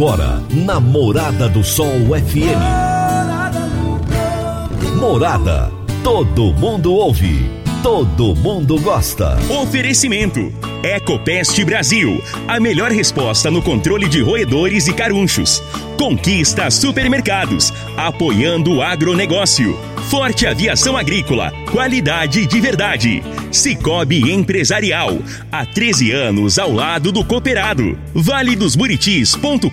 Agora, na Morada do Sol FM. Morada. Todo mundo ouve. Todo mundo gosta. Oferecimento. Ecopest Brasil. A melhor resposta no controle de roedores e carunchos. Conquista Supermercados. Apoiando o agronegócio. Forte Aviação Agrícola. Qualidade de verdade. Cicobi Empresarial. Há 13 anos ao lado do cooperado. Vale dos Buritis.com.br.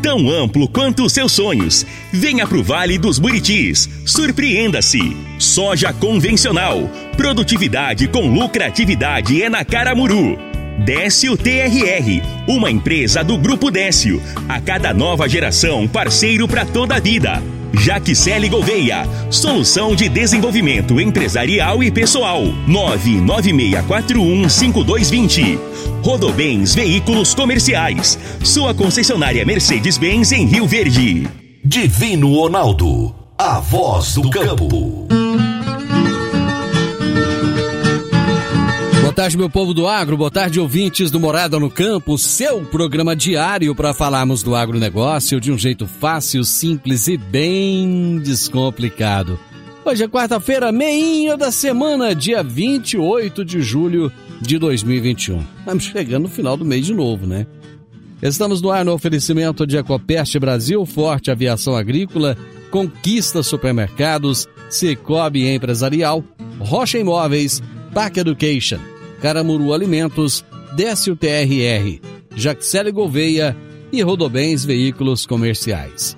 Tão amplo quanto os seus sonhos. Venha pro Vale dos Buritis. Surpreenda-se. Soja convencional. Produtividade com lucratividade é na Caramuru. Décio TRR, uma empresa do Grupo Décio. A cada nova geração, parceiro para toda a vida. Jaquicele Gouveia, solução de desenvolvimento empresarial e pessoal. 996415220. Rodobens Veículos Comerciais. Sua concessionária Mercedes-Benz em Rio Verde. Divino Ronaldo, a voz do campo. Tarde, meu povo do agro, boa tarde, ouvintes do Morada no Campo, seu programa diário para falarmos do agronegócio de um jeito fácil, simples e bem descomplicado. Hoje é quarta-feira, meinho da semana, dia 28 de julho de 2021. Estamos chegando no final do mês de novo, né? Estamos no ar no oferecimento de Ecopest Brasil, Forte Aviação Agrícola, Conquista Supermercados, Cicobi Empresarial, Rocha Imóveis, Pac Education, Caramuru Alimentos, Décio TRR, Jaxele Gouveia e Rodobens Veículos Comerciais.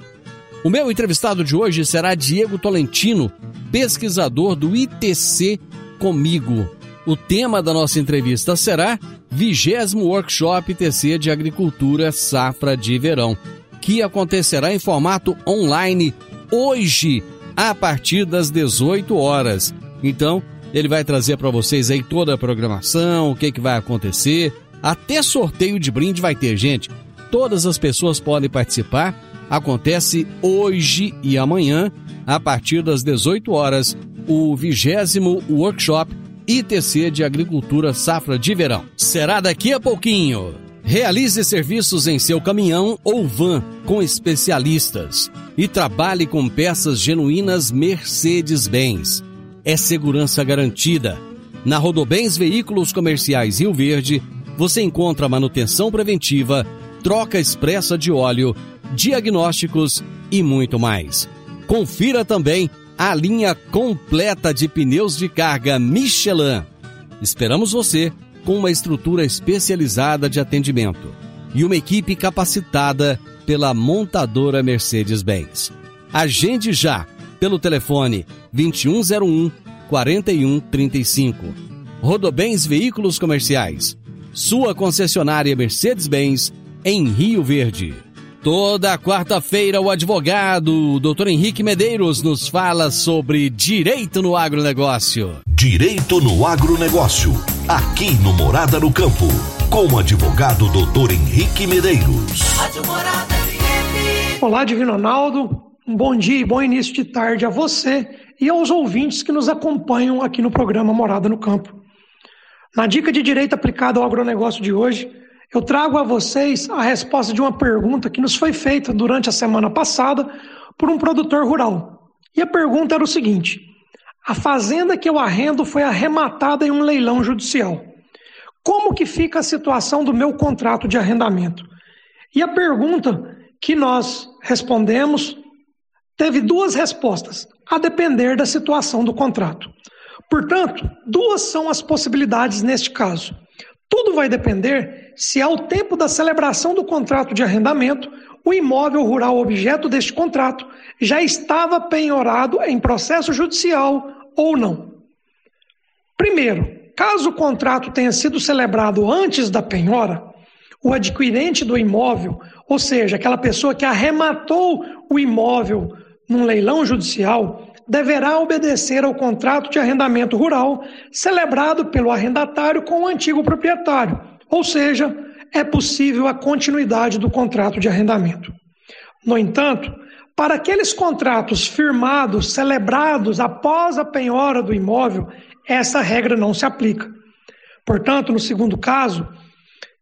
O meu entrevistado de hoje será Diego Tolentino, pesquisador do ITC Comigo. O tema da nossa entrevista será vigésimo Workshop ITC de Agricultura Safra de Verão, que acontecerá em formato online hoje, a partir das 18 horas. Então, ele vai trazer para vocês aí toda a programação, o que, que vai acontecer. Até sorteio de brinde vai ter, gente. Todas as pessoas podem participar. Acontece hoje e amanhã, a partir das 18 horas, o vigésimo workshop ITC de Agricultura Safra de Verão. Será daqui a pouquinho. Realize serviços em seu caminhão ou van com especialistas e trabalhe com peças genuínas Mercedes-Benz é segurança garantida. Na Rodobens Veículos Comerciais Rio Verde, você encontra manutenção preventiva, troca expressa de óleo, diagnósticos e muito mais. Confira também a linha completa de pneus de carga Michelin. Esperamos você com uma estrutura especializada de atendimento e uma equipe capacitada pela montadora Mercedes-Benz. Agende já pelo telefone 2101 4135. Rodobens Veículos Comerciais. Sua concessionária Mercedes-Benz em Rio Verde. Toda quarta-feira, o advogado Dr. Henrique Medeiros nos fala sobre direito no agronegócio. Direito no agronegócio, aqui no Morada no Campo, com o advogado Dr. Henrique Medeiros. Olá, Divino Ronaldo. Um bom dia e bom início de tarde a você e aos ouvintes que nos acompanham aqui no programa Morada no Campo. Na dica de direito aplicado ao agronegócio de hoje, eu trago a vocês a resposta de uma pergunta que nos foi feita durante a semana passada por um produtor rural. E a pergunta era o seguinte: a fazenda que eu arrendo foi arrematada em um leilão judicial. Como que fica a situação do meu contrato de arrendamento? E a pergunta que nós respondemos teve duas respostas, a depender da situação do contrato. Portanto, duas são as possibilidades neste caso. Tudo vai depender se, ao tempo da celebração do contrato de arrendamento, o imóvel rural objeto deste contrato já estava penhorado em processo judicial ou não. Primeiro, caso o contrato tenha sido celebrado antes da penhora, o adquirente do imóvel, ou seja, aquela pessoa que arrematou o imóvel num leilão judicial, deverá obedecer ao contrato de arrendamento rural celebrado pelo arrendatário com o antigo proprietário, ou seja, é possível a continuidade do contrato de arrendamento. No entanto, para aqueles contratos firmados, celebrados após a penhora do imóvel, essa regra não se aplica. Portanto, no segundo caso,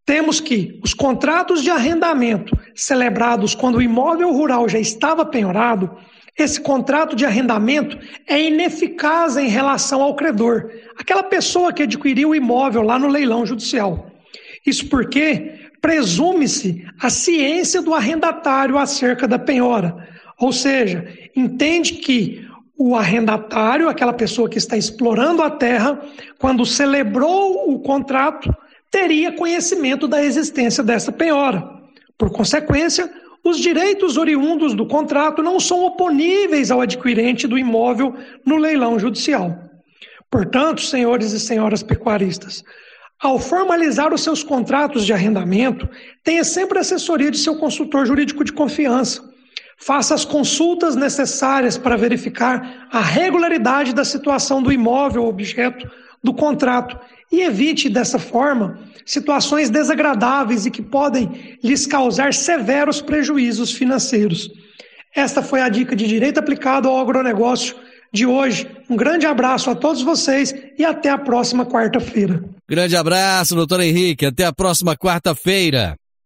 temos que os contratos de arrendamento celebrados quando o imóvel rural já estava penhorado, esse contrato de arrendamento é ineficaz em relação ao credor, aquela pessoa que adquiriu o imóvel lá no leilão judicial. Isso porque presume-se a ciência do arrendatário acerca da penhora, ou seja, entende que o arrendatário, aquela pessoa que está explorando a terra, quando celebrou o contrato, teria conhecimento da existência dessa penhora. Por consequência, os direitos oriundos do contrato não são oponíveis ao adquirente do imóvel no leilão judicial. Portanto, senhores e senhoras pecuaristas, ao formalizar os seus contratos de arrendamento, tenha sempre a assessoria de seu consultor jurídico de confiança. Faça as consultas necessárias para verificar a regularidade da situação do imóvel objeto do contrato e evite, dessa forma, situações desagradáveis e que podem lhes causar severos prejuízos financeiros. Esta foi a dica de direito aplicado ao agronegócio de hoje. Um grande abraço a todos vocês e até a próxima quarta-feira. Grande abraço, doutor Henrique. Até a próxima quarta-feira.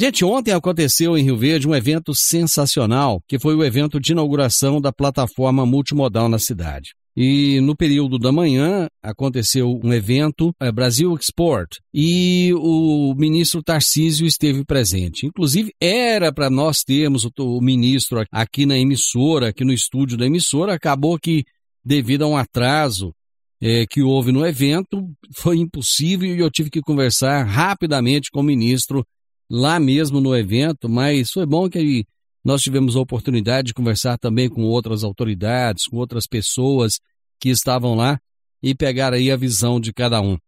Gente, ontem aconteceu em Rio Verde um evento sensacional, que foi o evento de inauguração da plataforma multimodal na cidade. E no período da manhã aconteceu um evento, é, Brasil Export, e o ministro Tarcísio esteve presente. Inclusive, era para nós termos o, o ministro aqui na emissora, aqui no estúdio da emissora, acabou que, devido a um atraso é, que houve no evento, foi impossível e eu tive que conversar rapidamente com o ministro lá mesmo no evento, mas foi bom que nós tivemos a oportunidade de conversar também com outras autoridades, com outras pessoas que estavam lá e pegar aí a visão de cada um.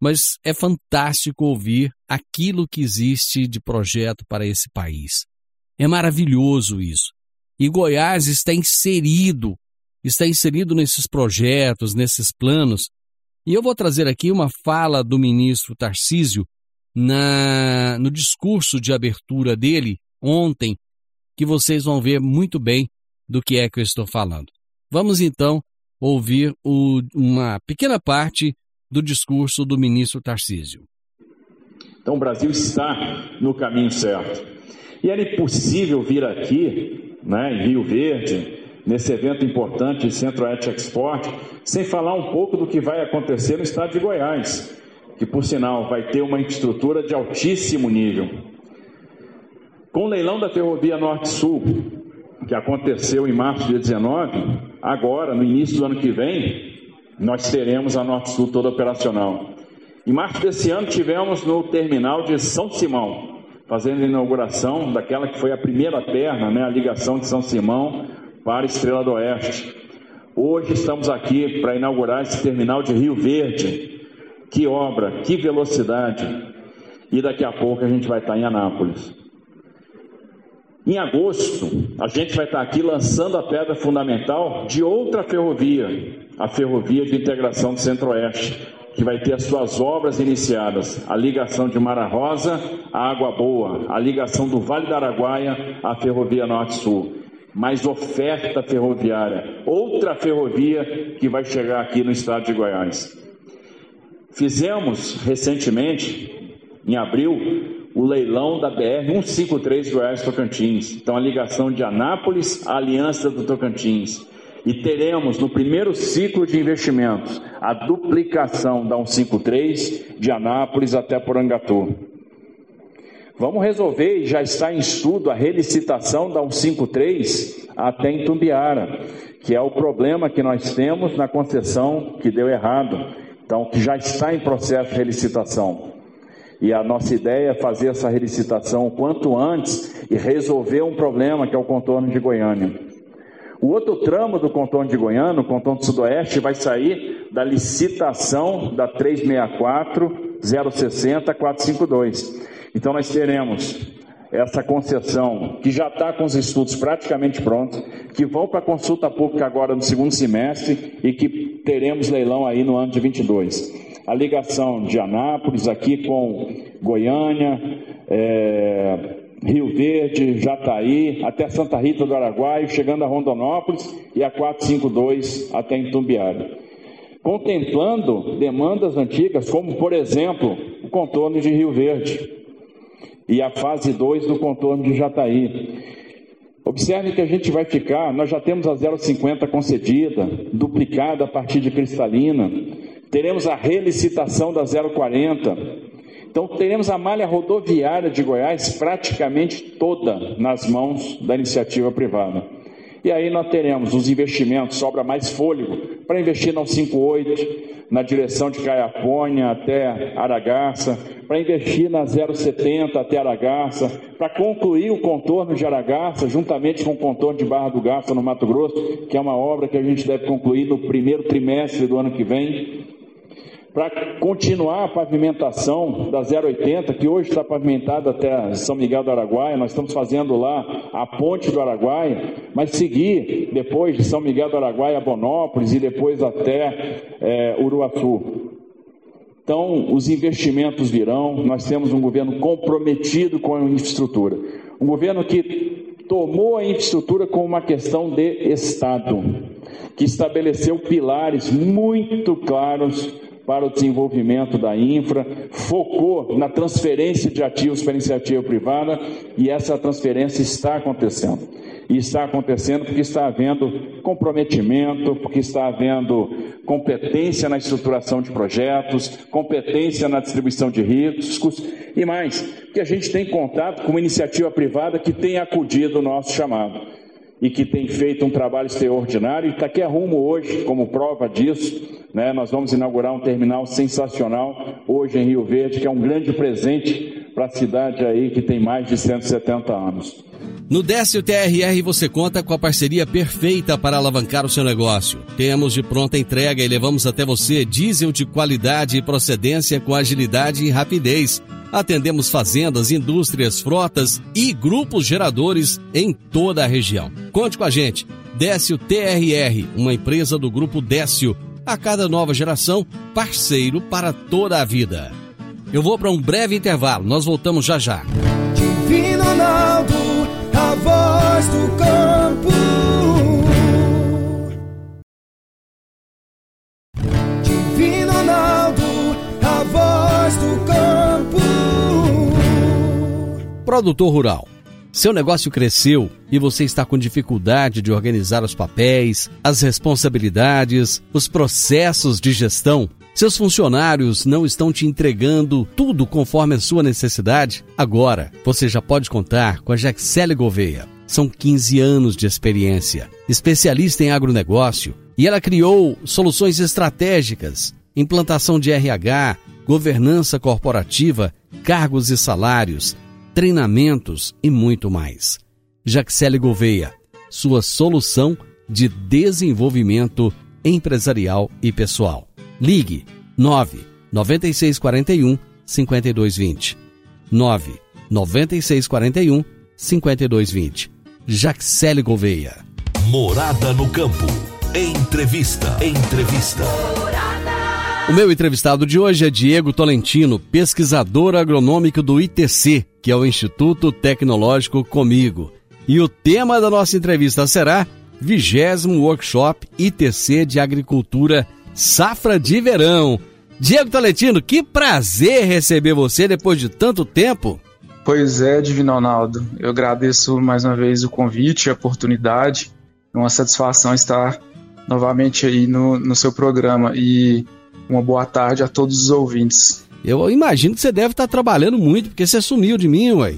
Mas é fantástico ouvir aquilo que existe de projeto para esse país. É maravilhoso isso. E Goiás está inserido, está inserido nesses projetos, nesses planos. E eu vou trazer aqui uma fala do ministro Tarcísio, na, no discurso de abertura dele ontem, que vocês vão ver muito bem do que é que eu estou falando. Vamos então ouvir o, uma pequena parte do discurso do ministro Tarcísio. Então o Brasil está no caminho certo. E era impossível vir aqui, né, em Rio Verde, nesse evento importante Centro-Oeste Export, sem falar um pouco do que vai acontecer no estado de Goiás que por sinal vai ter uma infraestrutura de altíssimo nível. Com o leilão da Ferrovia Norte-Sul, que aconteceu em março de 19, agora, no início do ano que vem, nós teremos a Norte-Sul toda operacional. Em março desse ano, tivemos no terminal de São Simão, fazendo a inauguração daquela que foi a primeira perna, né, a ligação de São Simão para Estrela do Oeste. Hoje estamos aqui para inaugurar esse terminal de Rio Verde, que obra, que velocidade. E daqui a pouco a gente vai estar em Anápolis. Em agosto, a gente vai estar aqui lançando a pedra fundamental de outra ferrovia, a Ferrovia de Integração do Centro-Oeste, que vai ter as suas obras iniciadas, a ligação de Mara Rosa à Água Boa, a ligação do Vale do Araguaia à Ferrovia Norte-Sul. Mais oferta ferroviária, outra ferrovia que vai chegar aqui no estado de Goiás. Fizemos recentemente, em abril, o leilão da BR 153 Goiás Tocantins. Então, a ligação de Anápolis à Aliança do Tocantins. E teremos no primeiro ciclo de investimentos a duplicação da 153 de Anápolis até Porangatu. Vamos resolver, e já está em estudo, a relicitação da 153 até em Tumbiara, que é o problema que nós temos na concessão que deu errado então, que já está em processo de relicitação. E a nossa ideia é fazer essa relicitação o quanto antes e resolver um problema que é o contorno de Goiânia. O outro tramo do contorno de Goiânia, o contorno do Sudoeste, vai sair da licitação da 364 060 452. Então nós teremos essa concessão, que já está com os estudos praticamente prontos, que vão para consulta pública agora no segundo semestre e que teremos leilão aí no ano de 22. A ligação de Anápolis aqui com Goiânia, é, Rio Verde, Jataí, até Santa Rita do Araguaia, chegando a Rondonópolis e a 452 até Intumbiara. Contemplando demandas antigas, como por exemplo o contorno de Rio Verde e a fase 2 do contorno de Jataí. Observe que a gente vai ficar, nós já temos a 0,50 concedida, duplicada a partir de Cristalina, teremos a relicitação da 040. Então teremos a malha rodoviária de Goiás praticamente toda nas mãos da iniciativa privada. E aí nós teremos os investimentos, sobra mais fôlego para investir no 58, na direção de Caiapônia até Aragaça, para investir na 070 até Aragaça, para concluir o contorno de Aragaça, juntamente com o contorno de Barra do Garça no Mato Grosso, que é uma obra que a gente deve concluir no primeiro trimestre do ano que vem para continuar a pavimentação da 080, que hoje está pavimentada até São Miguel do Araguaia, nós estamos fazendo lá a ponte do Araguaia, mas seguir depois de São Miguel do Araguaia a Bonópolis e depois até é, Uruaçu. Então, os investimentos virão, nós temos um governo comprometido com a infraestrutura, um governo que tomou a infraestrutura como uma questão de Estado, que estabeleceu pilares muito claros para o desenvolvimento da infra, focou na transferência de ativos para iniciativa privada e essa transferência está acontecendo. E está acontecendo porque está havendo comprometimento, porque está havendo competência na estruturação de projetos, competência na distribuição de riscos e mais, que a gente tem contato com uma iniciativa privada que tem acudido o nosso chamado e que tem feito um trabalho extraordinário e está aqui a rumo hoje, como prova disso, né, nós vamos inaugurar um terminal sensacional hoje em Rio Verde, que é um grande presente para a cidade aí que tem mais de 170 anos. No Décio TRR você conta com a parceria perfeita para alavancar o seu negócio. Temos de pronta entrega e levamos até você diesel de qualidade e procedência com agilidade e rapidez Atendemos fazendas, indústrias, frotas e grupos geradores em toda a região. Conte com a gente. Décio TRR, uma empresa do grupo Décio. A cada nova geração, parceiro para toda a vida. Eu vou para um breve intervalo, nós voltamos já já. Divino Ronaldo, voz do campo. Produtor rural. Seu negócio cresceu e você está com dificuldade de organizar os papéis, as responsabilidades, os processos de gestão? Seus funcionários não estão te entregando tudo conforme a sua necessidade? Agora, você já pode contar com a Jaxele Gouveia. São 15 anos de experiência, especialista em agronegócio, e ela criou soluções estratégicas, implantação de RH, governança corporativa, cargos e salários, treinamentos e muito mais. Jaxele Gouveia, sua solução de desenvolvimento empresarial e pessoal. Ligue 9 9641 5220. 9 9641 5220. Jaxele Gouveia. Morada no campo. Entrevista. Entrevista. O meu entrevistado de hoje é Diego Tolentino, pesquisador agronômico do ITC, que é o Instituto Tecnológico Comigo. E o tema da nossa entrevista será vigésimo workshop ITC de Agricultura Safra de Verão. Diego Tolentino, que prazer receber você depois de tanto tempo. Pois é, Divino Ronaldo. Eu agradeço mais uma vez o convite, a oportunidade. É uma satisfação estar novamente aí no, no seu programa. E uma boa tarde a todos os ouvintes. Eu imagino que você deve estar trabalhando muito, porque você sumiu de mim, ué.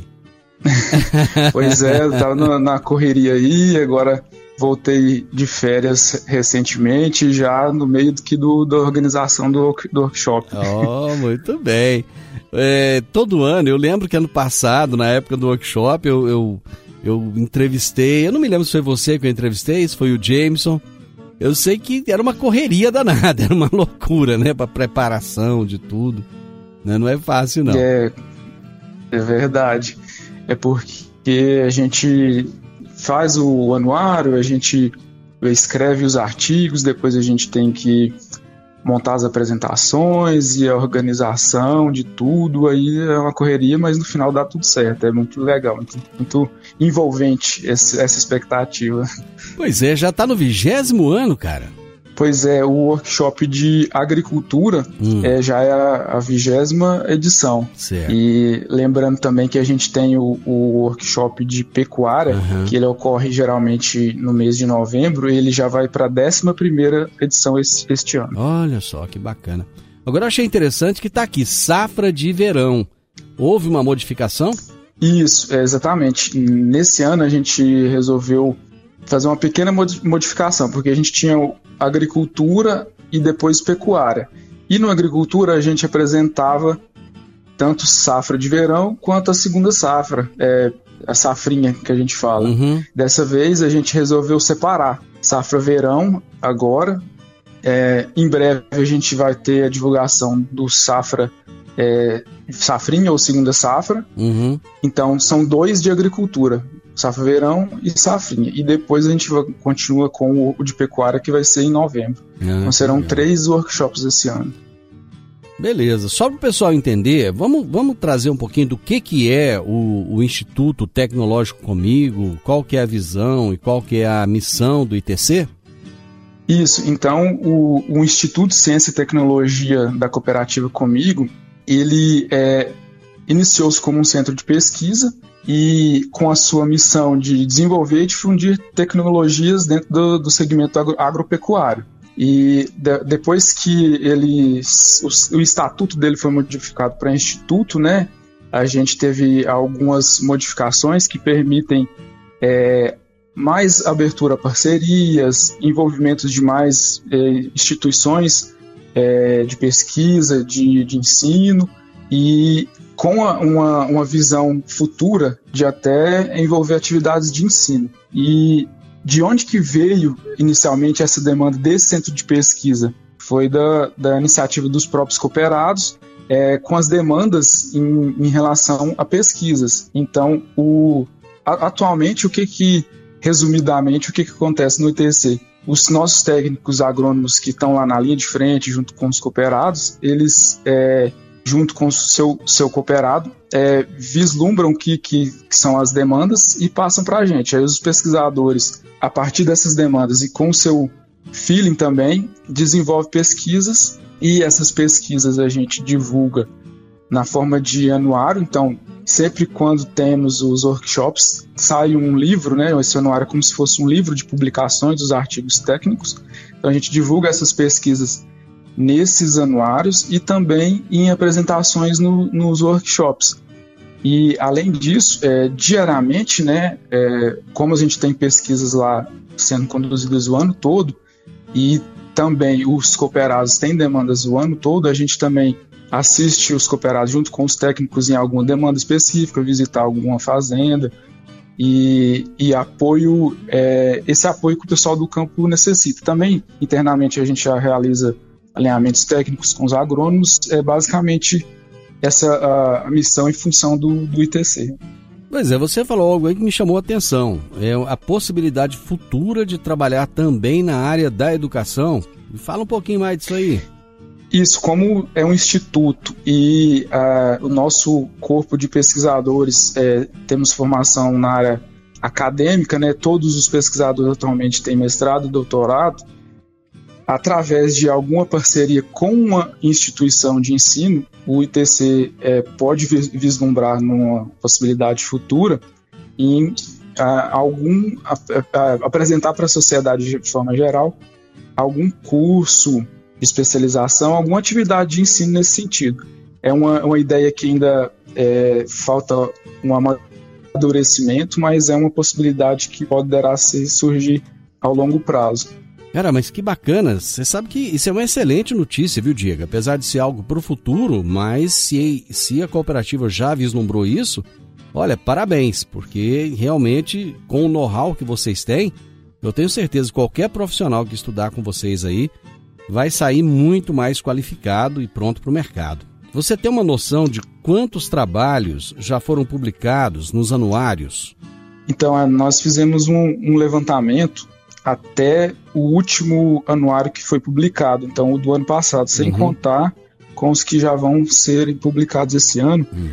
pois é, eu tava na correria aí, agora voltei de férias recentemente, já no meio do, do da organização do, do workshop. Oh, muito bem. É, todo ano, eu lembro que ano passado, na época do workshop, eu, eu, eu entrevistei, eu não me lembro se foi você que eu entrevistei, se foi o Jameson, eu sei que era uma correria danada, era uma loucura, né? Para preparação de tudo. Né? Não é fácil, não. É, é verdade. é porque a gente faz o anuário, a gente escreve os artigos, depois a gente tem que montar as apresentações e a organização de tudo, aí é uma correria, mas no final dá tudo certo, é muito legal, muito, muito envolvente essa expectativa. Pois é, já está no vigésimo ano, cara. Pois é, o workshop de agricultura hum. é, já é a vigésima edição. Certo. E lembrando também que a gente tem o, o workshop de pecuária, uhum. que ele ocorre geralmente no mês de novembro, e ele já vai para a décima primeira edição este, este ano. Olha só que bacana. Agora eu achei interessante que está aqui, safra de verão. Houve uma modificação? Isso, é, exatamente. Nesse ano a gente resolveu fazer uma pequena modificação, porque a gente tinha agricultura e depois pecuária. E no agricultura a gente apresentava tanto safra de verão quanto a segunda safra, é, a safrinha que a gente fala. Uhum. Dessa vez a gente resolveu separar safra verão agora. É, em breve a gente vai ter a divulgação do safra é, safrinha ou segunda safra. Uhum. Então são dois de agricultura safra verão e safrinha. E depois a gente continua com o de pecuária, que vai ser em novembro. Ah, então serão legal. três workshops esse ano. Beleza, só para o pessoal entender, vamos, vamos trazer um pouquinho do que, que é o, o, Instituto Tecnológico Comigo, qual que é a visão e qual que é a missão do ITC? Isso, então o, o Instituto Ciência e Tecnologia da Cooperativa Comigo, ele é, iniciou-se como um centro de pesquisa e com a sua missão de desenvolver e difundir tecnologias dentro do, do segmento agro, agropecuário. E de, depois que ele, o, o, estatuto dele foi modificado para instituto, né, a gente teve algumas modificações que permitem é, mais abertura a parcerias, envolvimento de mais é, instituições é, de pesquisa, de, de ensino, e com uma, uma visão futura de até envolver atividades de ensino. E de onde que veio inicialmente essa demanda desse centro de pesquisa? Foi da, da iniciativa dos próprios cooperados, é, com as demandas em, em, relação a pesquisas. Então, o, a, atualmente, o que que, resumidamente, o que que acontece no ITC? Os nossos técnicos agrônomos que estão lá na linha de frente, junto com os cooperados, eles é, junto com seu, seu cooperado, é, vislumbram que, que, que, são as demandas e passam para a gente. Aí os pesquisadores, a partir dessas demandas e com o seu feeling também, desenvolvem pesquisas e essas pesquisas a gente divulga na forma de anuário. Então, sempre quando temos os workshops, sai um livro, né? Esse anuário é como se fosse um livro de publicações dos artigos técnicos. Então, a gente divulga essas pesquisas nesses anuários e também em apresentações no, nos workshops. E além disso, é, diariamente, né, é, como a gente tem pesquisas lá sendo conduzidas o ano todo e também os cooperados têm demandas o ano todo, a gente também assiste os cooperados junto com os técnicos em alguma demanda específica, visitar alguma fazenda e, e apoio, é, esse apoio que o pessoal do campo necessita. Também internamente a gente já realiza alinhamentos técnicos com os agrônomos, é basicamente essa a, a missão e função do, do ITC. Pois é, você falou algo aí que me chamou a atenção. É a possibilidade futura de trabalhar também na área da educação. Fala um pouquinho mais disso aí. Isso, como é um instituto e uh, o nosso corpo de pesquisadores é, temos formação na área acadêmica, né? Todos os pesquisadores atualmente têm mestrado e doutorado através de alguma parceria com uma instituição de ensino, o ITC é, pode vislumbrar numa possibilidade futura em a, algum a, a, apresentar para a sociedade de forma geral algum curso de especialização, alguma atividade de ensino nesse sentido. É uma, uma ideia que ainda é, falta um amadurecimento, mas é uma possibilidade que poderá surgir ao longo prazo. Cara, mas que bacana. Você sabe que isso é uma excelente notícia, viu, Diego? Apesar de ser algo para o futuro, mas se, se a cooperativa já vislumbrou isso, olha, parabéns, porque realmente, com o know-how que vocês têm, eu tenho certeza que qualquer profissional que estudar com vocês aí vai sair muito mais qualificado e pronto para o mercado. Você tem uma noção de quantos trabalhos já foram publicados nos anuários? Então, é, nós fizemos um, um levantamento até o último anuário que foi publicado, então o do ano passado, sem uhum. contar com os que já vão serem publicados esse ano. Uhum.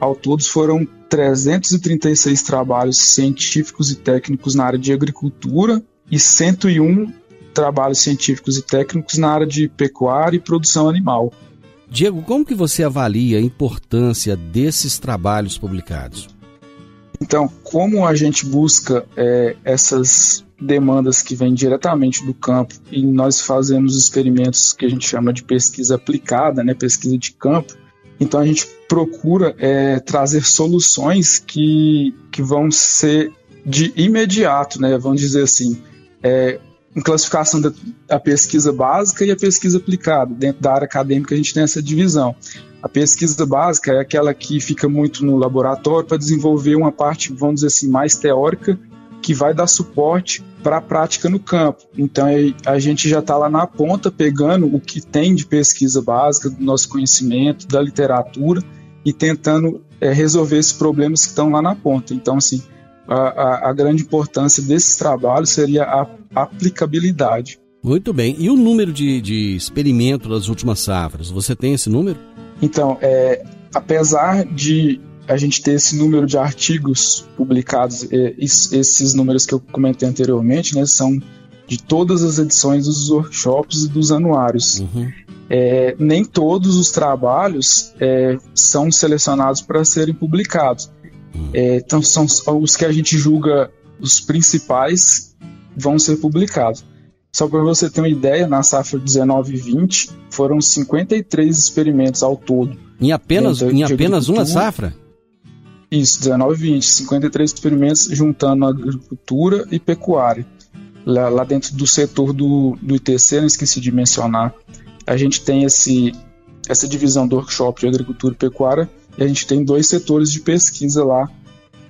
Ao todos foram 336 trabalhos científicos e técnicos na área de agricultura e 101 trabalhos científicos e técnicos na área de pecuária e produção animal. Diego, como que você avalia a importância desses trabalhos publicados? Então, como a gente busca é, essas demandas que vêm diretamente do campo e nós fazemos experimentos que a gente chama de pesquisa aplicada, né, pesquisa de campo, então a gente procura é, trazer soluções que, que vão ser de imediato, né, vamos dizer assim, é, em classificação da, pesquisa básica e a pesquisa aplicada. Dentro da área acadêmica a gente tem essa divisão. A pesquisa básica é aquela que fica muito no laboratório para desenvolver uma parte, vamos dizer assim, mais teórica, que vai dar suporte para a prática no campo. Então a gente já está lá na ponta pegando o que tem de pesquisa básica, do nosso conhecimento, da literatura e tentando é, resolver esses problemas que estão lá na ponta. Então, assim, a, a, a grande importância desses trabalhos seria a aplicabilidade. Muito bem. E o número de, de experimento das últimas safras? Você tem esse número? Então, é, apesar de a gente ter esse número de artigos publicados, é, esses números que eu comentei anteriormente, né, são de todas as edições dos workshops e dos anuários. Uhum. É, nem todos os trabalhos é, são selecionados para serem publicados. Uhum. É, então, são os que a gente julga os principais vão ser publicados. Só para você ter uma ideia, na safra 19 e 20 foram 53 experimentos ao todo. Em apenas, em apenas uma safra? Isso, 19 e 20, 53 experimentos juntando agricultura e pecuária. Lá, lá dentro do setor do, do ITC, não esqueci de mencionar, a gente tem esse, essa divisão do workshop de agricultura e pecuária e a gente tem dois setores de pesquisa lá,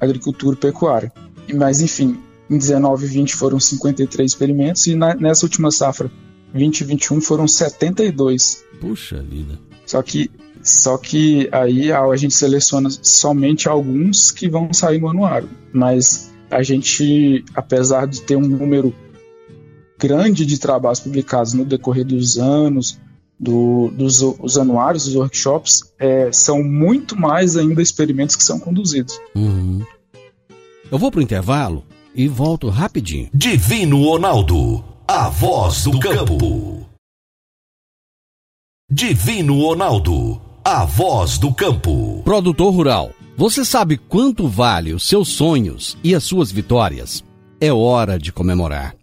agricultura e pecuária. Mas enfim, em 19 e 20 foram 53 experimentos e na, nessa última safra, 20 e 21, foram 72. Puxa vida. Só que, só que aí a, gente seleciona somente alguns que vão sair no anuário. Mas a gente, apesar de ter um número grande de trabalhos publicados no decorrer dos anos, do, dos os anuários, dos workshops, é, são muito mais ainda experimentos que são conduzidos. Uhum. Eu vou para o intervalo e volto rapidinho. Divino Ronaldo, a voz do campo. Divino Ronaldo, a voz do campo. Produtor rural, você sabe quanto vale os seus sonhos e as suas vitórias? É hora de comemorar.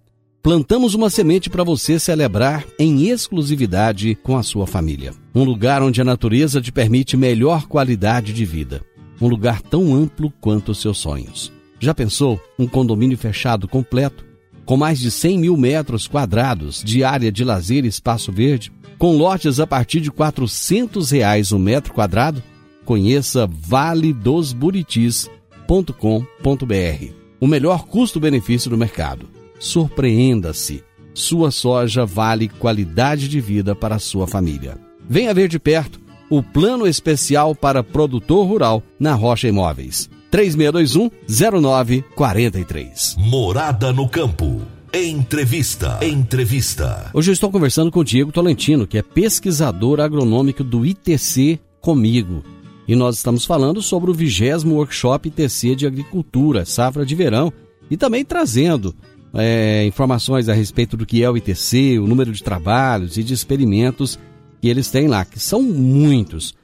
Plantamos uma semente para você celebrar em exclusividade com a sua família. Um lugar onde a natureza te permite melhor qualidade de vida. Um lugar tão amplo quanto os seus sonhos. Já pensou um condomínio fechado completo, com mais de 100 mil metros quadrados de área de lazer e espaço verde, com lotes a partir de 400 reais o metro quadrado? Conheça valedosburitis.com.br. O melhor custo-benefício do mercado. Surpreenda-se. Sua soja vale qualidade de vida para a sua família. Venha ver de perto o plano especial para produtor rural na Rocha Imóveis. 3621-0943. Morada no Campo. Entrevista. Entrevista. Hoje eu estou conversando com o Diego Tolentino, que é pesquisador agronômico do ITC comigo. E nós estamos falando sobre o vigésimo workshop ITC de agricultura, safra de verão, e também trazendo é, informações a respeito do que é o ITC, o número de trabalhos e de experimentos que eles têm lá, que são muitos.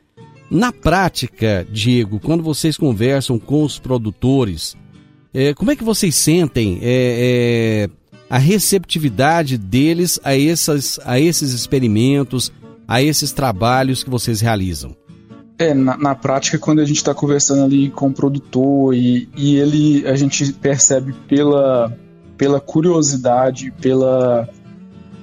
Na prática, Diego, quando vocês conversam com os produtores, é, como é que vocês sentem é, é, a receptividade deles a, essas, a esses experimentos, a esses trabalhos que vocês realizam? É, na, na prática, quando a gente está conversando ali com o produtor e, e ele, a gente percebe pela, pela curiosidade, pela,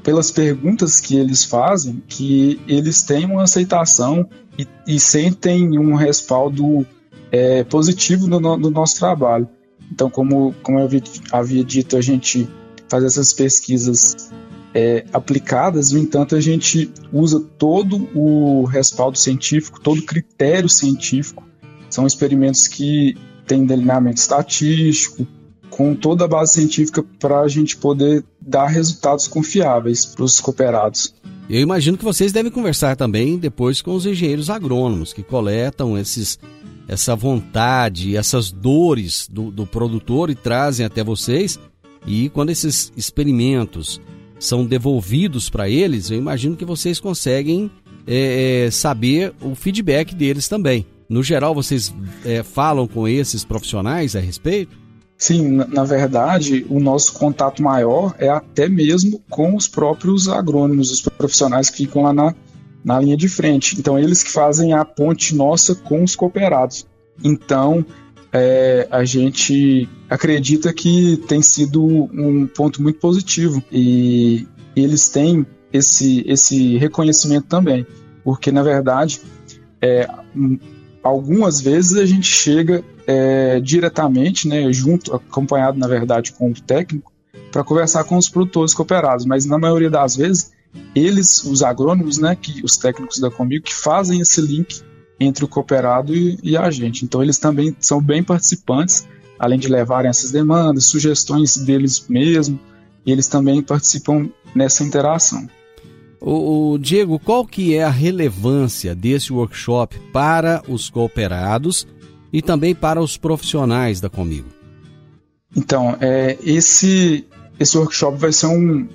pelas perguntas que eles fazem, que eles têm uma aceitação e, e sentem um respaldo é, positivo no, no, nosso trabalho. Então, como, como eu havia, havia, dito, a gente faz essas pesquisas é, aplicadas, no entanto, a gente usa todo o respaldo científico, todo o critério científico. São experimentos que têm delineamento estatístico, com toda a base científica para a gente poder dar resultados confiáveis para os cooperados. Eu imagino que vocês devem conversar também depois com os engenheiros agrônomos que coletam esses, essa vontade, essas dores do, do produtor e trazem até vocês. E quando esses experimentos são devolvidos para eles, eu imagino que vocês conseguem é, é, saber o feedback deles também. No geral, vocês é, falam com esses profissionais a respeito? Sim, na verdade, o nosso contato maior é até mesmo com os próprios agrônomos, os profissionais que ficam lá na, na linha de frente. Então, eles que fazem a ponte nossa com os cooperados. Então, é, a gente acredita que tem sido um ponto muito positivo e eles têm esse, esse reconhecimento também, porque na verdade é, algumas vezes a gente chega é, diretamente, né, junto, acompanhado na verdade com o técnico, para conversar com os produtores cooperados, mas na maioria das vezes eles, os agrônomos, né, que os técnicos da Comigo, que fazem esse link entre o cooperado e, e a gente. Então eles também são bem participantes, além de levarem essas demandas, sugestões deles mesmos, e eles também participam nessa interação. O, o, Diego, qual que é a relevância desse workshop para os cooperados e também para os profissionais da Comigo? Então, é, esse, esse workshop vai ser um,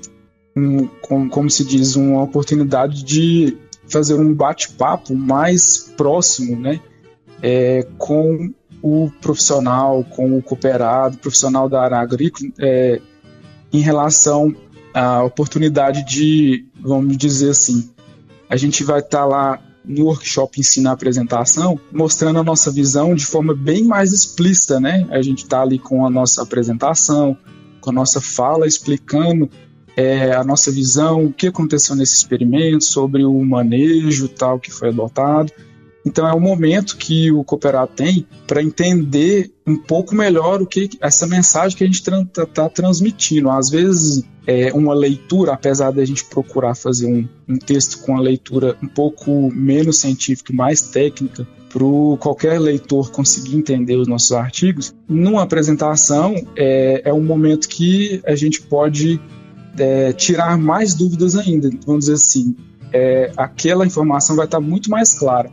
um como, como se diz, uma oportunidade de fazer um bate-papo mais próximo, né, é, com o profissional, com o cooperado, profissional da área agrícola, é, em relação à oportunidade de, vamos dizer assim, a gente vai estar tá lá no workshop ensina a apresentação, mostrando a nossa visão de forma bem mais explícita, né? A gente está ali com a nossa apresentação, com a nossa fala, explicando é, a nossa visão, o que aconteceu nesse experimento, sobre o manejo tal que foi adotado. Então é um momento que o cooperado tem para entender um pouco melhor o que essa mensagem que a gente está tá transmitindo. Às vezes é uma leitura, apesar da gente procurar fazer um, um texto com uma leitura um pouco menos científica mais técnica, para qualquer leitor conseguir entender os nossos artigos, numa apresentação é, é um momento que a gente pode é, tirar mais dúvidas ainda. Vamos dizer assim, é, aquela informação vai estar muito mais clara.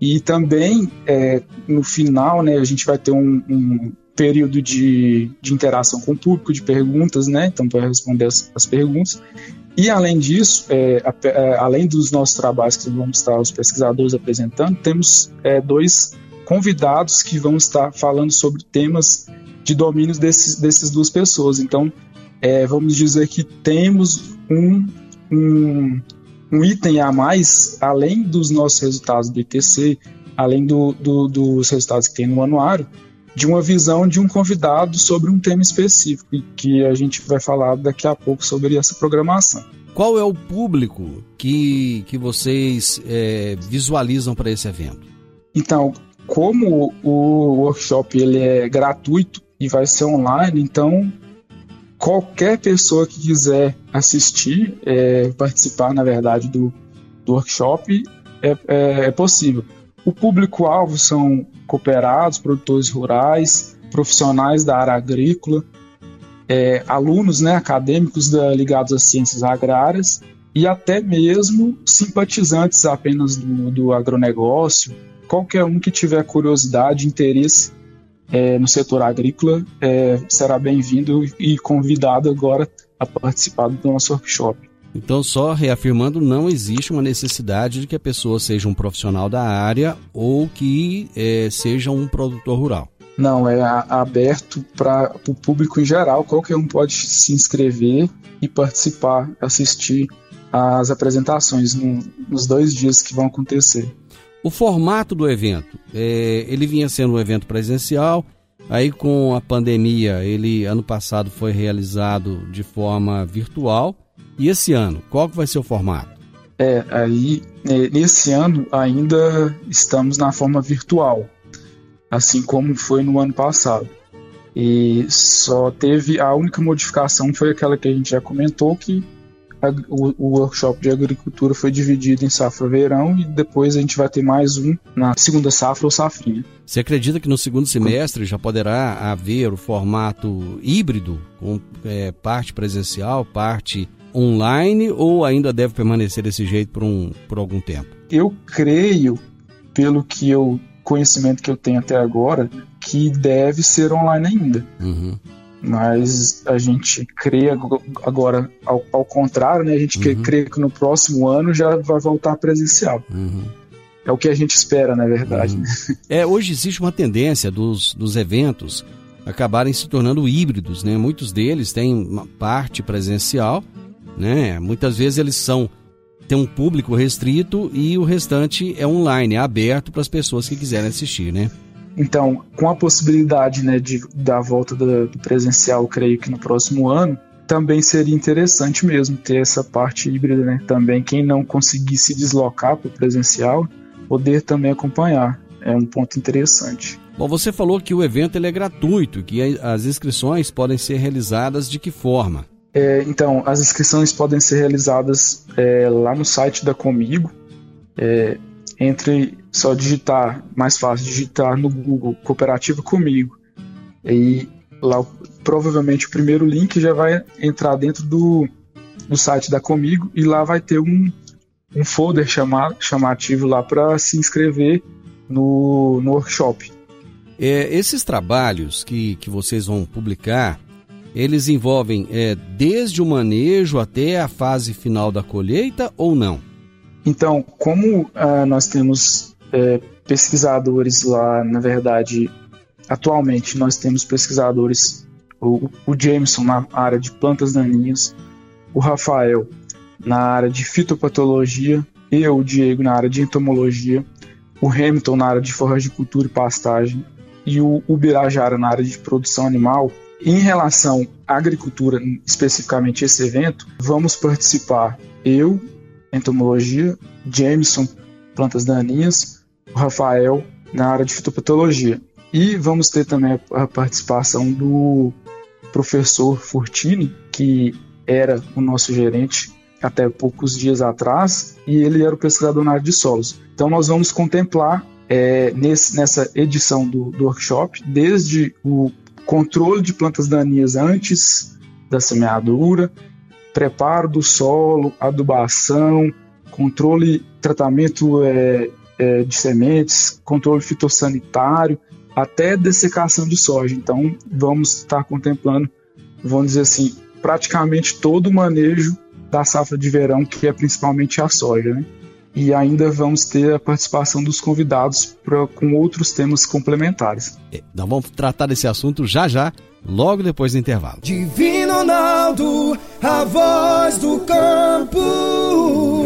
E também, é, no final, né, a gente vai ter um, um período de, de, interação com o público, de perguntas, né? Então, para responder as, as, perguntas. E, além disso, é, a, é, além dos nossos trabalhos que vamos estar os pesquisadores apresentando, temos é, dois convidados que vão estar falando sobre temas de domínios desses, dessas duas pessoas. Então, é, vamos dizer que temos um, um, um, item a mais, além dos nossos resultados do ITC, além do, do, dos resultados que tem no anuário, de uma visão de um convidado sobre um tema específico, que a gente vai falar daqui a pouco sobre essa programação. Qual é o público que, que vocês é, visualizam para esse evento? Então, como o workshop ele é gratuito e vai ser online, então qualquer pessoa que quiser assistir, é, participar, na verdade, do, do workshop, é, é, é possível. O público-alvo são cooperados, produtores rurais, profissionais da área agrícola, é, alunos né, acadêmicos da, ligados às ciências agrárias e até mesmo simpatizantes apenas do, do agronegócio, qualquer um que tiver curiosidade, interesse é, no setor agrícola é, será bem-vindo e convidado agora a participar do nosso workshop. Então, só reafirmando, não existe uma necessidade de que a pessoa seja um profissional da área ou que é, seja um produtor rural. Não, é aberto para o público em geral. Qualquer um pode se inscrever e participar, assistir às apresentações no, nos dois dias que vão acontecer. O formato do evento, é, ele vinha sendo um evento presencial, aí com a pandemia, ele ano passado foi realizado de forma virtual. E esse ano, qual que vai ser o formato? É, aí é, nesse ano ainda estamos na forma virtual, assim como foi no ano passado. E só teve a única modificação foi aquela que a gente já comentou que o, o, workshop de agricultura foi dividido em safra verão e depois a gente vai ter mais um na segunda safra ou safrinha. Você acredita que no segundo semestre já poderá haver o formato híbrido, com é, parte presencial, parte online, ou ainda deve permanecer desse jeito por, um, por algum tempo? Eu creio, pelo que eu conhecimento que eu tenho até agora, que deve ser online ainda. Uhum. Mas a gente crê agora, ao, ao contrário, né? A gente uhum. crê que no próximo ano já vai voltar presencial. Uhum. É o que a gente espera, na verdade. Uhum. É, hoje existe uma tendência dos, dos eventos acabarem se tornando híbridos, né? Muitos deles têm uma parte presencial, né? Muitas vezes eles são tem um público restrito e o restante é online, é aberto para as pessoas que quiserem assistir, né? Então, com a possibilidade né, de, da volta do, do presencial, creio que no próximo ano, também seria interessante mesmo ter essa parte híbrida, né? Também quem não conseguir se deslocar para o presencial, poder também acompanhar. É um ponto interessante. Bom, você falou que o evento ele é gratuito, que as inscrições podem ser realizadas de que forma? É, então, as inscrições podem ser realizadas é, lá no site da Comigo. É, entre só digitar, mais fácil, digitar no Google Cooperativa Comigo. E lá provavelmente o primeiro link já vai entrar dentro do, do site da Comigo e lá vai ter um, um folder chamado, chamativo lá para se inscrever no, no workshop. É, esses trabalhos que, que vocês vão publicar, eles envolvem é, desde o manejo até a fase final da colheita ou não? Então, como ah, nós temos é, pesquisadores lá, na verdade, atualmente nós temos pesquisadores, o, o Jameson na área de plantas daninhas, o Rafael na área de fitopatologia, eu, o Diego, na área de entomologia, o Hamilton na área de forragicultura e pastagem e o Ubirajara na área de produção animal. Em relação à agricultura, especificamente esse evento, vamos participar eu, entomologia, Jameson, plantas daninhas, o Rafael na área de fitopatologia. E vamos ter também a participação do professor Fortini, que era o nosso gerente até poucos dias atrás, e ele era o pesquisador na área de solos. Então nós vamos contemplar é, nesse, nessa edição do, do workshop, desde o controle de plantas daninhas antes da semeadura, preparo do solo, adubação, controle, tratamento é, é, de sementes, controle fitossanitário, até dessecação de soja. Então, vamos estar contemplando, vamos dizer assim, praticamente todo o manejo da safra de verão, que é principalmente a soja. Né? E ainda vamos ter a participação dos convidados pra, com outros temas complementares. É, nós vamos tratar desse assunto já já logo depois do intervalo. Divino Ronaldo, a voz do campo.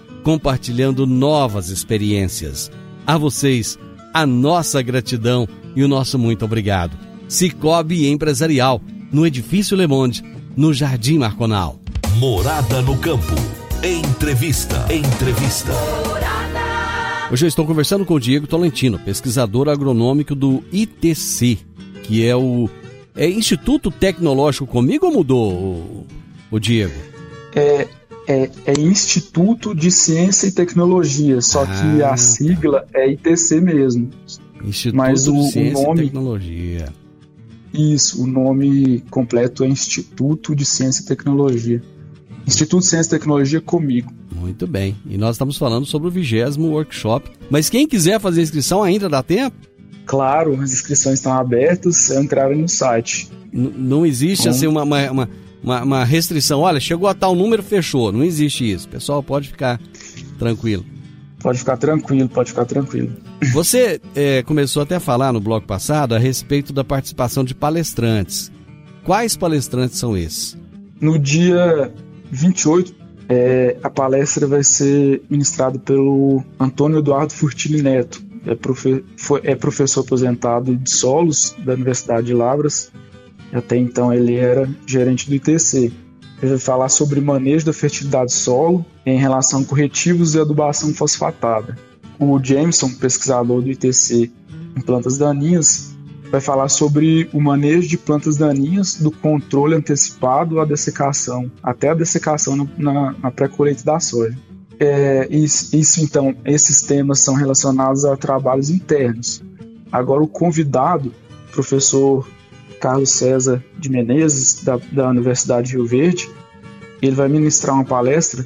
compartilhando novas experiências. A vocês, a nossa gratidão e o nosso muito obrigado. Cicobi Empresarial, no Edifício Le Monde, no Jardim Marconal. Morada no Campo. Entrevista. Entrevista. Hoje eu estou conversando com o Diego Tolentino, pesquisador agronômico do ITC, que é o é Instituto Tecnológico comigo ou mudou o, o Diego? É, é, é, Instituto de Ciência e Tecnologia, só ah, que a sigla é ITC mesmo. Instituto Mas o, de Ciência o nome, e Tecnologia. Isso, o nome completo é Instituto de Ciência e Tecnologia. Instituto de Ciência e Tecnologia comigo. Muito bem. E nós estamos falando sobre o vigésimo workshop. Mas quem quiser fazer inscrição ainda dá tempo? Claro, as inscrições estão abertas, é entrar no site. N não existe assim uma, uma, uma, uma, restrição. Olha, chegou a tal número, fechou. Não existe isso. Pessoal pode ficar tranquilo. Pode ficar tranquilo, pode ficar tranquilo. Você é, começou até a falar no bloco passado a respeito da participação de palestrantes. Quais palestrantes são esses? No dia 28, é, a palestra vai ser ministrada pelo Antônio Eduardo Furtili Neto. É, profe foi, é professor aposentado de solos da Universidade de Lavras. Até então ele era gerente do ITC. Ele vai falar sobre manejo da fertilidade solo em relação a corretivos e adubação fosfatada. O Jameson, pesquisador do ITC em plantas daninhas, vai falar sobre o manejo de plantas daninhas, do controle antecipado à dessecação, até a dessecação na, na pré-colheita da soja. É, isso, isso, então, esses temas são relacionados a trabalhos internos. Agora, o convidado, professor Carlos César de Menezes, da, da Universidade de Rio Verde, ele vai ministrar uma palestra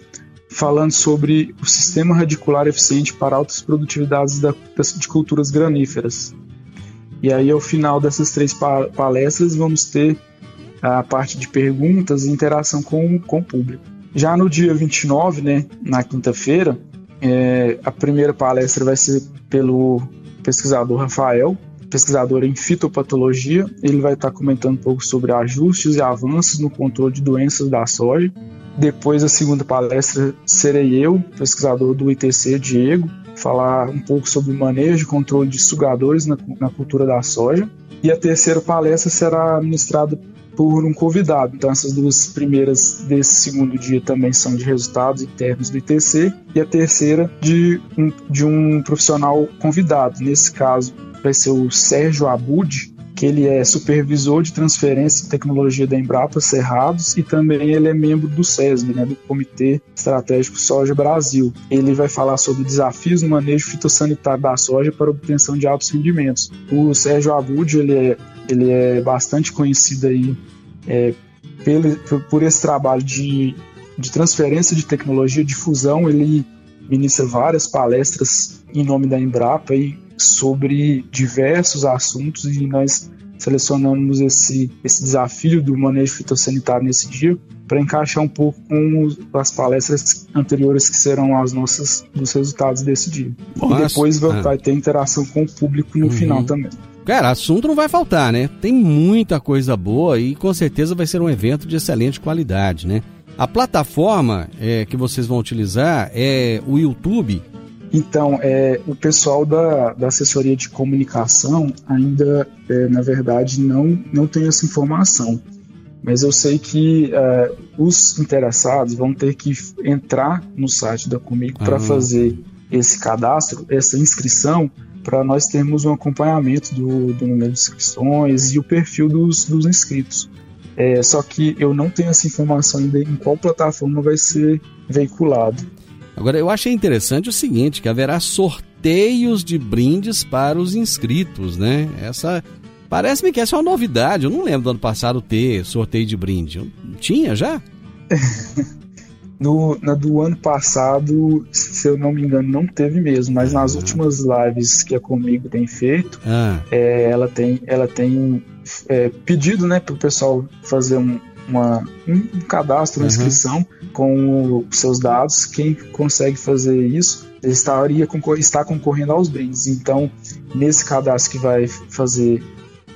falando sobre o sistema radicular eficiente para altas produtividades da, de culturas graníferas. E aí, ao final dessas três palestras, vamos ter a parte de perguntas e interação com, com o público. Já no dia 29, né, na quinta-feira, é, a primeira palestra vai ser pelo pesquisador Rafael, pesquisador em fitopatologia. Ele vai estar comentando um pouco sobre ajustes e avanços no controle de doenças da soja. Depois, a segunda palestra, serei eu, pesquisador do ITC, Diego, falar um pouco sobre manejo e controle de sugadores na, na cultura da soja. E a terceira palestra será ministrada por um convidado. Então, essas duas primeiras desse segundo dia também são de resultados internos do ITC, e a terceira de um, de um profissional convidado. Nesse caso, vai ser o Sérgio Abud, que ele é supervisor de transferência de tecnologia da Embrapa Cerrados e também ele é membro do SESB, né, do Comitê Estratégico Soja Brasil. Ele vai falar sobre desafios no manejo fitossanitário da soja para obtenção de altos rendimentos. O Sérgio Abud, ele é, ele é bastante conhecido aí é, pelo, por esse trabalho de, de transferência de tecnologia, de fusão, ele ministra várias palestras em nome da Embrapa e sobre diversos assuntos e nós selecionamos esse, esse desafio do manejo fitossanitário nesse dia para encaixar um pouco com as palestras anteriores que serão as nossas dos resultados desse dia. Nossa. E depois vai, ah. vai, ter interação com o público no uhum. final também. Cara, assunto não vai faltar, né? Tem muita coisa boa e com certeza vai ser um evento de excelente qualidade, né? A plataforma é, que vocês vão utilizar é o YouTube então, é, o pessoal da, da assessoria de comunicação ainda, é, na verdade, não, não tem essa informação. Mas eu sei que é, os interessados vão ter que entrar no site da Comigo para fazer esse cadastro, essa inscrição, para nós termos um acompanhamento do, do, número de inscrições e o perfil dos, dos inscritos. É, só que eu não tenho essa informação ainda em qual plataforma vai ser veiculado. Agora, eu achei interessante o seguinte, que haverá sorteios de brindes para os inscritos, né? Essa parece-me que essa é uma novidade. Eu não lembro do ano passado ter sorteio de brinde. Tinha já? No, na do ano passado, se eu não me engano, não teve mesmo, mas nas ah. últimas lives que a Comigo tem feito, ah. é, ela tem, ela tem é, pedido né, para o pessoal fazer um, uma, um cadastro, uma uhum. inscrição com os seus dados. Quem consegue fazer isso estaria está concorrendo aos brindes. Então, nesse cadastro que vai fazer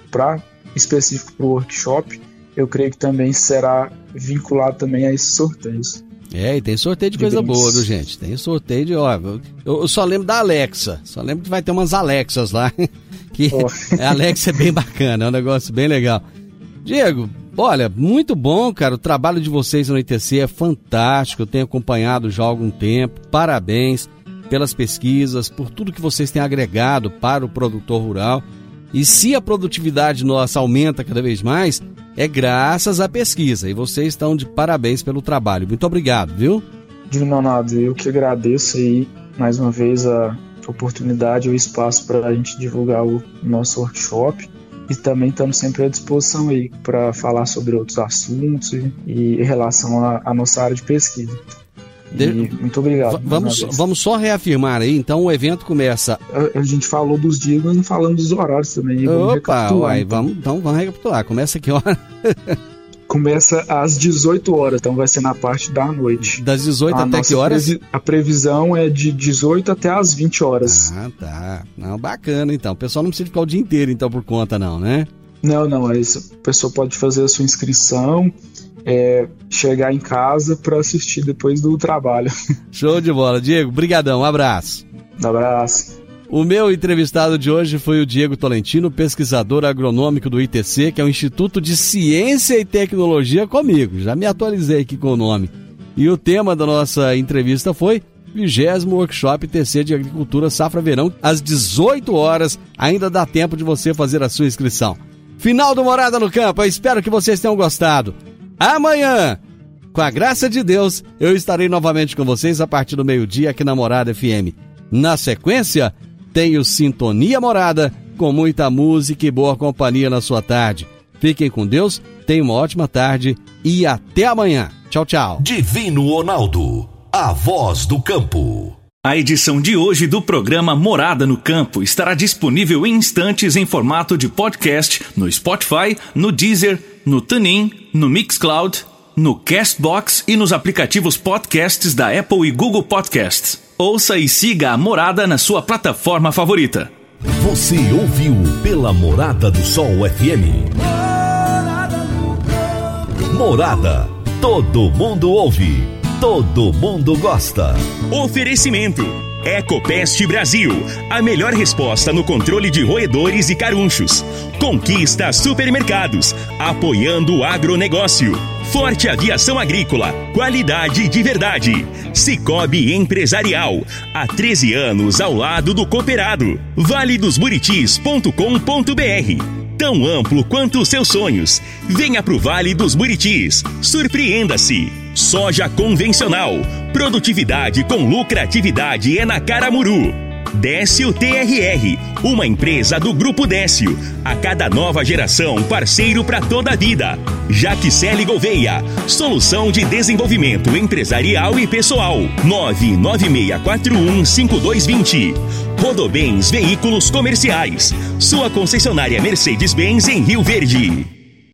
para específico para o workshop, eu creio que também será vinculado também a esses sorteios. É, e tem sorteio de, de coisa brindes. boa, viu, gente? Tem sorteio de, ó, eu, eu, só lembro da Alexa, só lembro que vai ter umas Alexas lá, que oh. a Alexa é bem bacana, é um negócio bem legal. Diego, olha, muito bom, cara. O trabalho de vocês no ITC é fantástico. Eu tenho acompanhado já há algum tempo. Parabéns pelas pesquisas, por tudo que vocês têm agregado para o produtor rural. E se a produtividade nossa aumenta cada vez mais, é graças à pesquisa. E vocês estão de parabéns pelo trabalho. Muito obrigado, viu? De nada, eu que agradeço aí mais uma vez a oportunidade, o espaço para a gente divulgar o nosso workshop e também estamos sempre à disposição aí para falar sobre outros assuntos e, e em relação à nossa área de pesquisa. De... muito obrigado. Vamos, vamos só reafirmar aí, então o evento começa. A, a gente falou dos dias, mas não falamos dos horários também. Opa, uai, então. vamos, então vamos recapitular. Começa que hora? Começa às 18 horas, então vai ser na parte da noite. Das 18 a até que horas? Previ a previsão é de 18 até as 20 horas. Ah, tá. Não, bacana então. O pessoal não precisa ficar o dia inteiro então por conta não, né? Não, não. Aí a pessoa pode fazer a sua inscrição, é, chegar em casa para assistir depois do trabalho. Show de bola. Diego, brigadão. Um abraço. Um abraço. O meu entrevistado de hoje foi o Diego Tolentino, pesquisador agronômico do ITC, que é o Instituto de Ciência e Tecnologia comigo. Já me atualizei aqui com o nome. E o tema da nossa entrevista foi 20 Workshop ITC de Agricultura Safra Verão, às 18 horas. Ainda dá tempo de você fazer a sua inscrição. Final do Morada no Campo, eu espero que vocês tenham gostado. Amanhã, com a graça de Deus, eu estarei novamente com vocês a partir do meio-dia aqui na Morada FM. Na sequência, tenho Sintonia Morada, com muita música e boa companhia na sua tarde. Fiquem com Deus, tenham uma ótima tarde e até amanhã. Tchau, tchau. Divino Ronaldo, a voz do campo. A edição de hoje do programa Morada no Campo estará disponível em instantes em formato de podcast no Spotify, no Deezer, no TuneIn, no Mixcloud, no Castbox e nos aplicativos podcasts da Apple e Google Podcasts. Ouça e siga a Morada na sua plataforma favorita. Você ouviu pela Morada do Sol FM. Morada. Todo mundo ouve. Todo mundo gosta. Oferecimento. Ecopest Brasil, a melhor resposta no controle de roedores e carunchos. Conquista supermercados, apoiando o agronegócio. Forte Aviação Agrícola, qualidade de verdade. Cicobi Empresarial, há 13 anos ao lado do cooperado. Vale dos Buritis.com.br tão amplo quanto os seus sonhos. Venha pro Vale dos Buritis. Surpreenda-se. Soja convencional. Produtividade com lucratividade é na Caramuru. Décio TRR, uma empresa do Grupo Décio. A cada nova geração, parceiro para toda a vida. Jaquicele Gouveia, solução de desenvolvimento empresarial e pessoal. 996415220. Rodobens Veículos Comerciais, sua concessionária Mercedes-Benz em Rio Verde.